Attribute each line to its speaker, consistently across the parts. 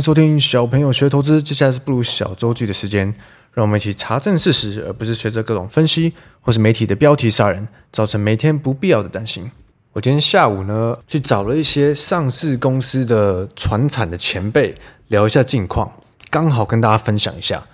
Speaker 1: 收听小朋友学投资，接下来是不鲁小周记的时间，让我们一起查证事实，而不是随着各种分析或是媒体的标题杀人，造成每天不必要的担心。我今天下午呢，去找了一些上市公司的传产的前辈聊一下近况，刚好跟大家分享一下。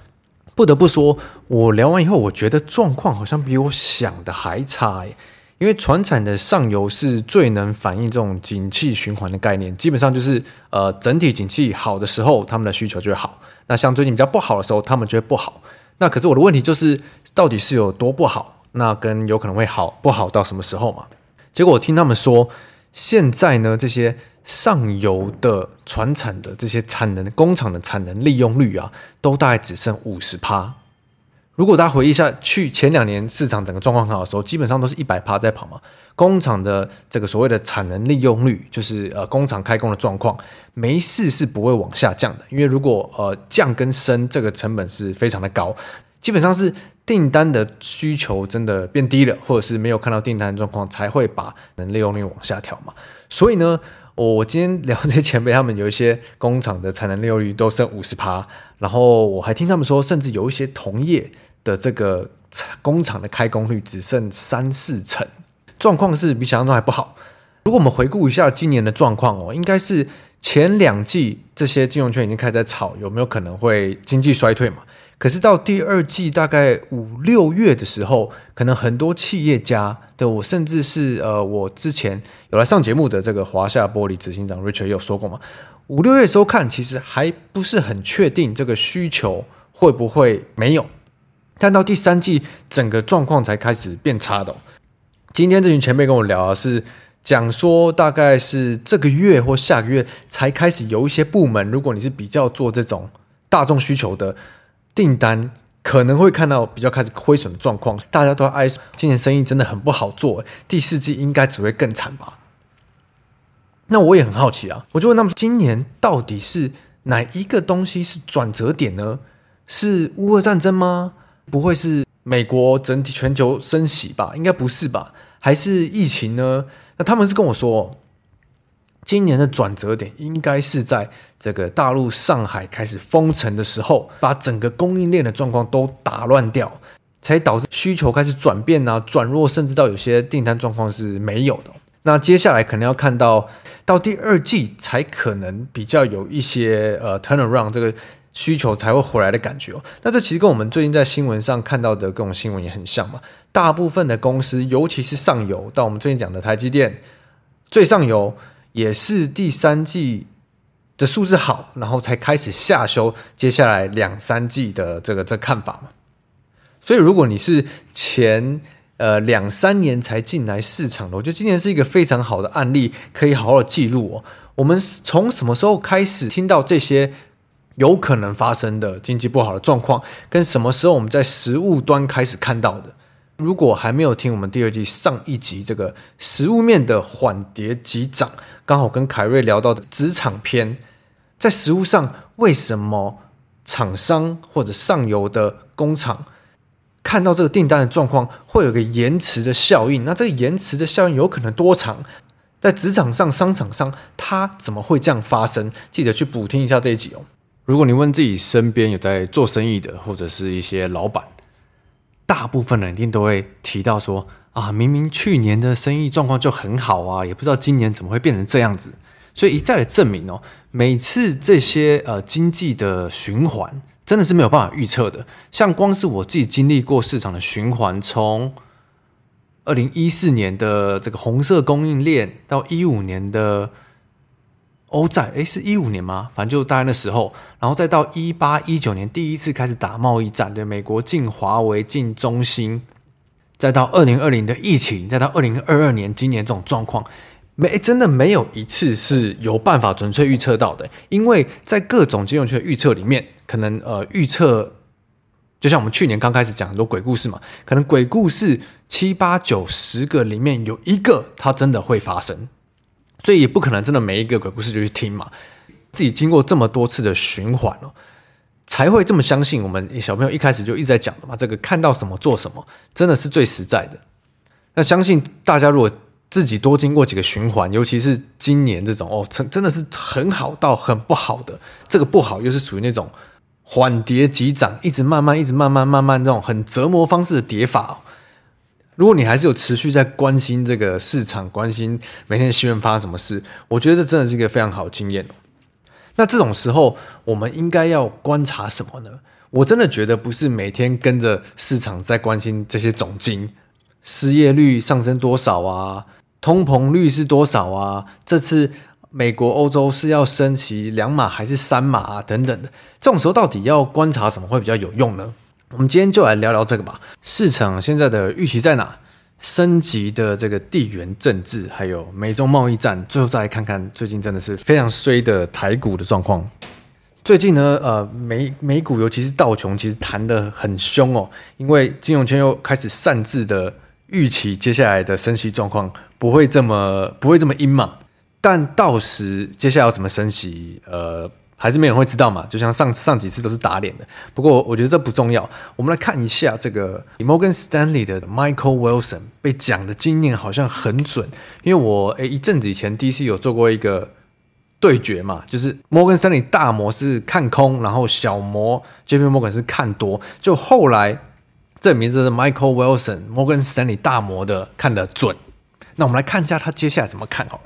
Speaker 1: 不得不说，我聊完以后，我觉得状况好像比我想的还差欸。因为船产的上游是最能反映这种景气循环的概念，基本上就是呃整体景气好的时候，他们的需求就会好；那像最近比较不好的时候，他们就会不好。那可是我的问题就是，到底是有多不好？那跟有可能会好不好到什么时候嘛？结果我听他们说，现在呢这些上游的船产的这些产能工厂的产能利用率啊，都大概只剩五十趴。如果大家回忆一下，去前两年市场整个状况很好的时候，基本上都是一百趴在跑嘛。工厂的这个所谓的产能利用率，就是呃工厂开工的状况，没事是不会往下降的。因为如果呃降跟升，这个成本是非常的高，基本上是订单的需求真的变低了，或者是没有看到订单的状况，才会把能利用率往下调嘛。所以呢，我今天聊这些前辈，他们有一些工厂的产能利用率都剩五十趴，然后我还听他们说，甚至有一些同业。的这个工厂的开工率只剩三四成，状况是比想象中还不好。如果我们回顾一下今年的状况哦，应该是前两季这些金融圈已经开始在炒有没有可能会经济衰退嘛？可是到第二季大概五六月的时候，可能很多企业家对我，甚至是呃我之前有来上节目的这个华夏玻璃执行长 Richard 有说过嘛，五六月的时候看其实还不是很确定这个需求会不会没有。但到第三季，整个状况才开始变差的。今天这群前辈跟我聊啊是讲说，大概是这个月或下个月才开始有一些部门，如果你是比较做这种大众需求的订单，可能会看到比较开始亏损的状况。大家都爱说今年生意真的很不好做，第四季应该只会更惨吧？那我也很好奇啊，我就问他们，今年到底是哪一个东西是转折点呢？是乌俄战争吗？不会是美国整体全球升息吧？应该不是吧？还是疫情呢？那他们是跟我说，今年的转折点应该是在这个大陆上海开始封城的时候，把整个供应链的状况都打乱掉，才导致需求开始转变啊、转弱，甚至到有些订单状况是没有的。那接下来可能要看到到第二季才可能比较有一些呃 turnaround 这个。需求才会回来的感觉哦。那这其实跟我们最近在新闻上看到的各种新闻也很像嘛。大部分的公司，尤其是上游，到我们最近讲的台积电，最上游也是第三季的数字好，然后才开始下修接下来两三季的这个这看法嘛。所以如果你是前呃两三年才进来市场的，我觉得今年是一个非常好的案例，可以好好的记录哦。我们从什么时候开始听到这些？有可能发生的经济不好的状况，跟什么时候我们在实物端开始看到的？如果还没有听我们第二季上一集这个实物面的缓跌急涨，刚好跟凯瑞聊到的职场篇，在实物上为什么厂商或者上游的工厂看到这个订单的状况会有个延迟的效应？那这个延迟的效应有可能多长？在职场上、商场上，它怎么会这样发生？记得去补听一下这一集哦。如果你问自己身边有在做生意的，或者是一些老板，大部分人一定都会提到说啊，明明去年的生意状况就很好啊，也不知道今年怎么会变成这样子。所以一再的证明哦，每次这些呃经济的循环真的是没有办法预测的。像光是我自己经历过市场的循环，从二零一四年的这个红色供应链到一五年的。欧债，诶，是一五年吗？反正就大概那时候，然后再到一八一九年第一次开始打贸易战，对，美国进华为、进中兴，再到二零二零的疫情，再到二零二二年今年这种状况，没真的没有一次是有办法准确预测到的，因为在各种金融学的预测里面，可能呃预测，就像我们去年刚开始讲很多鬼故事嘛，可能鬼故事七八九十个里面有一个它真的会发生。所以也不可能真的每一个鬼故事就去听嘛，自己经过这么多次的循环哦，才会这么相信我们小朋友一开始就一直在讲的嘛，这个看到什么做什么，真的是最实在的。那相信大家如果自己多经过几个循环，尤其是今年这种哦，真真的是很好到很不好的，这个不好又是属于那种缓跌急涨，一直慢慢一直慢慢慢慢这种很折磨方式的跌法。如果你还是有持续在关心这个市场，关心每天新闻发生什么事，我觉得这真的是一个非常好的经验。那这种时候，我们应该要观察什么呢？我真的觉得不是每天跟着市场在关心这些总经，失业率上升多少啊，通膨率是多少啊，这次美国、欧洲是要升旗两码还是三码啊，等等的。这种时候到底要观察什么会比较有用呢？我们今天就来聊聊这个吧。市场现在的预期在哪？升级的这个地缘政治，还有美中贸易战，最后再来看看最近真的是非常衰的台股的状况。最近呢，呃，美美股尤其是道琼，其实弹得很凶哦，因为金融圈又开始擅自的预期接下来的升息状况不会这么不会这么阴嘛。但到时接下来要怎么升息，呃。还是没人会知道嘛，就像上上几次都是打脸的。不过我觉得这不重要，我们来看一下这个 Morgan Stanley 的 Michael Wilson 被讲的经验好像很准，因为我诶一阵子以前 DC 有做过一个对决嘛，就是 Morgan Stanley 大摩是看空，然后小摩 JP Morgan 是看多，就后来证明这是 Michael Wilson Morgan Stanley 大摩的看得准。那我们来看一下他接下来怎么看好了。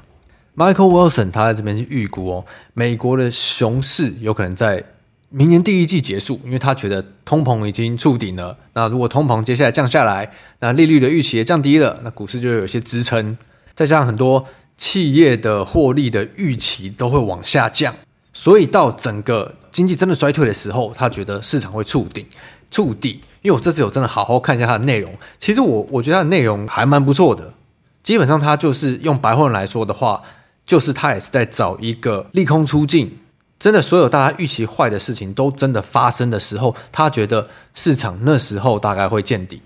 Speaker 1: Michael Wilson 他在这边是预估哦，美国的熊市有可能在明年第一季结束，因为他觉得通膨已经触顶了。那如果通膨接下来降下来，那利率的预期也降低了，那股市就有些支撑。再加上很多企业的获利的预期都会往下降，所以到整个经济真的衰退的时候，他觉得市场会触顶触底。因为我这次有真的好好看一下它的内容，其实我我觉得它的内容还蛮不错的。基本上它就是用白话文来说的话。就是他也是在找一个利空出尽，真的所有大家预期坏的事情都真的发生的时候，他觉得市场那时候大概会见底，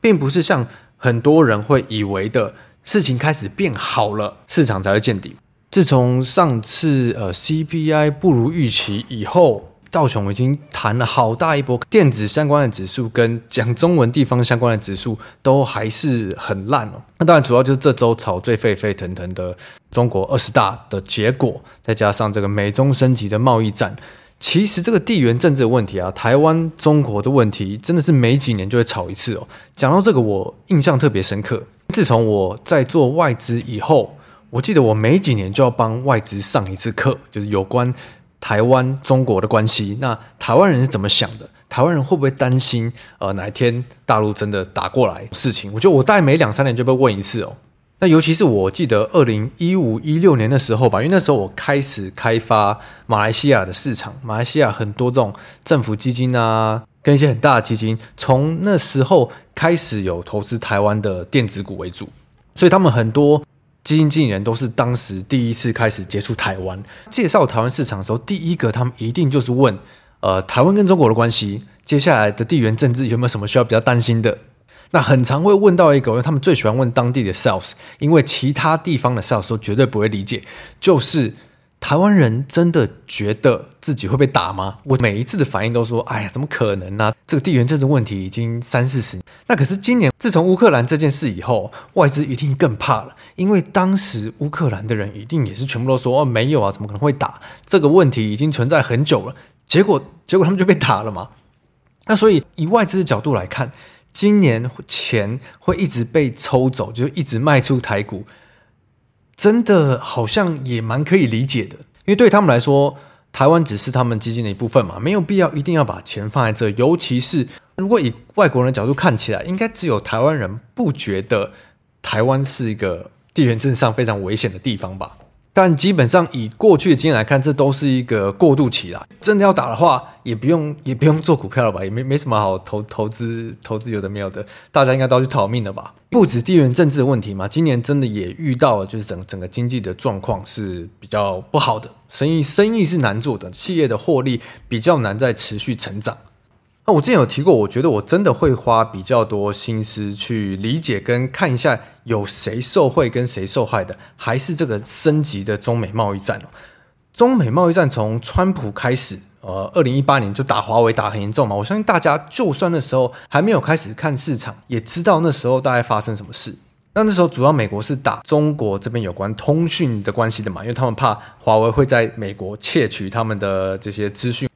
Speaker 1: 并不是像很多人会以为的事情开始变好了，市场才会见底。自从上次呃 CPI 不如预期以后。道琼已经弹了好大一波，电子相关的指数跟讲中文地方相关的指数都还是很烂哦。那当然，主要就是这周炒最沸沸腾腾的中国二十大的结果，再加上这个美中升级的贸易战。其实这个地缘政治的问题啊，台湾、中国的问题，真的是每几年就会炒一次哦。讲到这个，我印象特别深刻。自从我在做外资以后，我记得我每几年就要帮外资上一次课，就是有关。台湾中国的关系，那台湾人是怎么想的？台湾人会不会担心？呃，哪一天大陆真的打过来事情？我觉得我大概每两三年就被问一次哦。那尤其是我记得二零一五一六年的时候吧，因为那时候我开始开发马来西亚的市场，马来西亚很多这种政府基金啊，跟一些很大的基金，从那时候开始有投资台湾的电子股为主，所以他们很多。基金经理人都是当时第一次开始接触台湾，介绍台湾市场的时候，第一个他们一定就是问，呃，台湾跟中国的关系，接下来的地缘政治有没有什么需要比较担心的？那很常会问到一个，因为他们最喜欢问当地的 sales，因为其他地方的 sales 都绝对不会理解，就是。台湾人真的觉得自己会被打吗？我每一次的反应都说：“哎呀，怎么可能呢、这个地缘政治问题已经三四十。那可是今年，自从乌克兰这件事以后，外资一定更怕了，因为当时乌克兰的人一定也是全部都说：‘哦，没有啊，怎么可能会打？这个问题已经存在很久了。’结果，结果他们就被打了嘛。那所以，以外资的角度来看，今年钱会一直被抽走，就一直卖出台股。”真的好像也蛮可以理解的，因为对他们来说，台湾只是他们基金的一部分嘛，没有必要一定要把钱放在这。尤其是如果以外国人的角度看起来，应该只有台湾人不觉得台湾是一个地缘政治上非常危险的地方吧。但基本上以过去的经验来看，这都是一个过渡期啦。真的要打的话，也不用也不用做股票了吧，也没没什么好投投资投资有的没有的，大家应该都要去逃命了吧。不止地缘政治的问题嘛，今年真的也遇到了，就是整整个经济的状况是比较不好的，生意生意是难做的，企业的获利比较难再持续成长。那我之前有提过，我觉得我真的会花比较多心思去理解跟看一下有谁受惠跟谁受害的，还是这个升级的中美贸易战。中美贸易战从川普开始，呃，二零一八年就打华为打很严重嘛。我相信大家就算那时候还没有开始看市场，也知道那时候大概发生什么事。那那时候主要美国是打中国这边有关通讯的关系的嘛，因为他们怕华为会在美国窃取他们的这些资讯。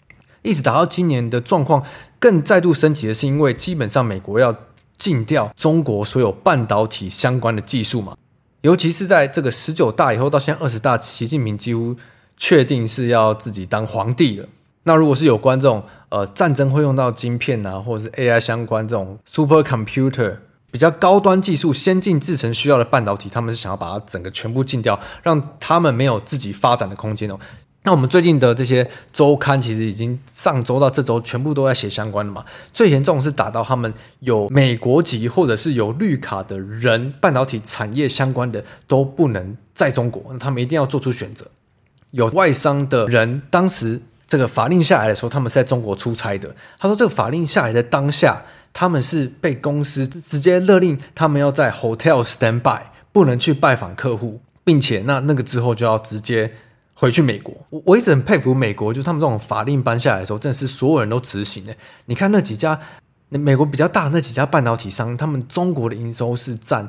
Speaker 1: 一直打到今年的状况更再度升级的是，因为基本上美国要禁掉中国所有半导体相关的技术嘛，尤其是在这个十九大以后到现在二十大，习近平几乎确定是要自己当皇帝了。那如果是有关这种呃战争会用到晶片啊，或者是 AI 相关这种 super computer 比较高端技术、先进制程需要的半导体，他们是想要把它整个全部禁掉，让他们没有自己发展的空间哦。那我们最近的这些周刊，其实已经上周到这周全部都在写相关的嘛。最严重是打到他们有美国籍或者是有绿卡的人，半导体产业相关的都不能在中国，那他们一定要做出选择。有外商的人，当时这个法令下来的时候，他们是在中国出差的。他说，这个法令下来的当下。他们是被公司直接勒令，他们要在 hotel stand by，不能去拜访客户，并且那那个之后就要直接回去美国。我我一直很佩服美国，就是他们这种法令颁下来的时候，真的是所有人都执行的。你看那几家美国比较大那几家半导体商，他们中国的营收是占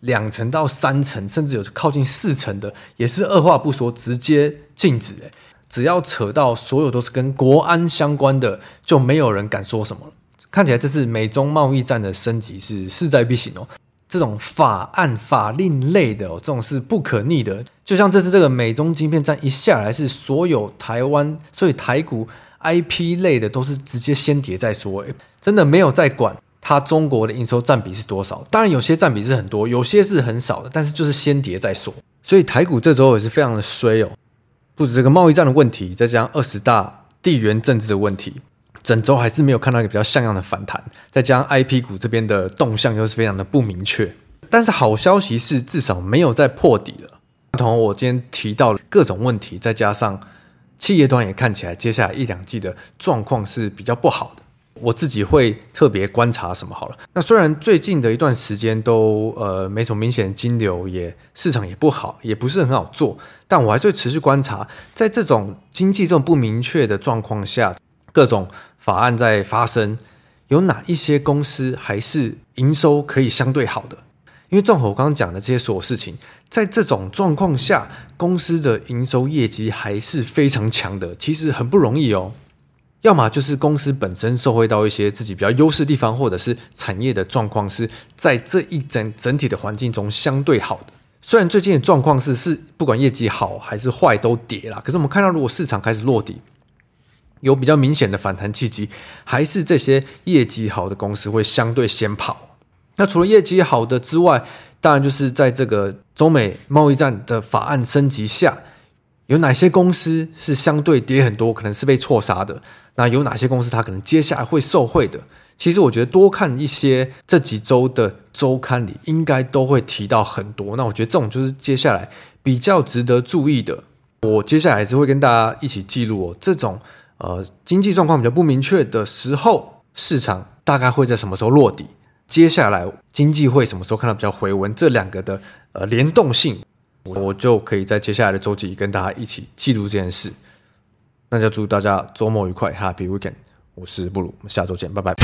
Speaker 1: 两层到三层，甚至有靠近四层的，也是二话不说直接禁止。诶，只要扯到所有都是跟国安相关的，就没有人敢说什么了。看起来这次美中贸易战的升级是势在必行哦。这种法案法令类的哦，这种是不可逆的。就像这次这个美中晶片战一下来，是所有台湾，所以台股 IP 类的都是直接先跌再说，真的没有再管它中国的营收占比是多少。当然有些占比是很多，有些是很少的，但是就是先跌再说。所以台股这周也是非常的衰哦，不止这个贸易战的问题，再加上二十大地缘政治的问题。整周还是没有看到一个比较像样的反弹，再加上 IP 股这边的动向又是非常的不明确。但是好消息是，至少没有再破底了。同我今天提到的各种问题，再加上企业端也看起来接下来一两季的状况是比较不好的。我自己会特别观察什么好了。那虽然最近的一段时间都呃没什么明显的金流，也市场也不好，也不是很好做，但我还是会持续观察，在这种经济这种不明确的状况下，各种。法案在发生，有哪一些公司还是营收可以相对好的？因为正好我刚刚讲的这些所有事情，在这种状况下，公司的营收业绩还是非常强的，其实很不容易哦。要么就是公司本身受惠到一些自己比较优势地方，或者是产业的状况是在这一整整体的环境中相对好的。虽然最近的状况是是不管业绩好还是坏都跌了，可是我们看到如果市场开始落底。有比较明显的反弹契机，还是这些业绩好的公司会相对先跑。那除了业绩好的之外，当然就是在这个中美贸易战的法案升级下，有哪些公司是相对跌很多，可能是被错杀的？那有哪些公司它可能接下来会受惠的？其实我觉得多看一些这几周的周刊里，应该都会提到很多。那我觉得这种就是接下来比较值得注意的。我接下来还是会跟大家一起记录哦，这种。呃，经济状况比较不明确的时候，市场大概会在什么时候落底？接下来经济会什么时候看到比较回温？这两个的呃联动性，我就可以在接下来的周几跟大家一起记录这件事。那就祝大家周末愉快，Happy Weekend！我是布鲁，我们下周见，拜拜。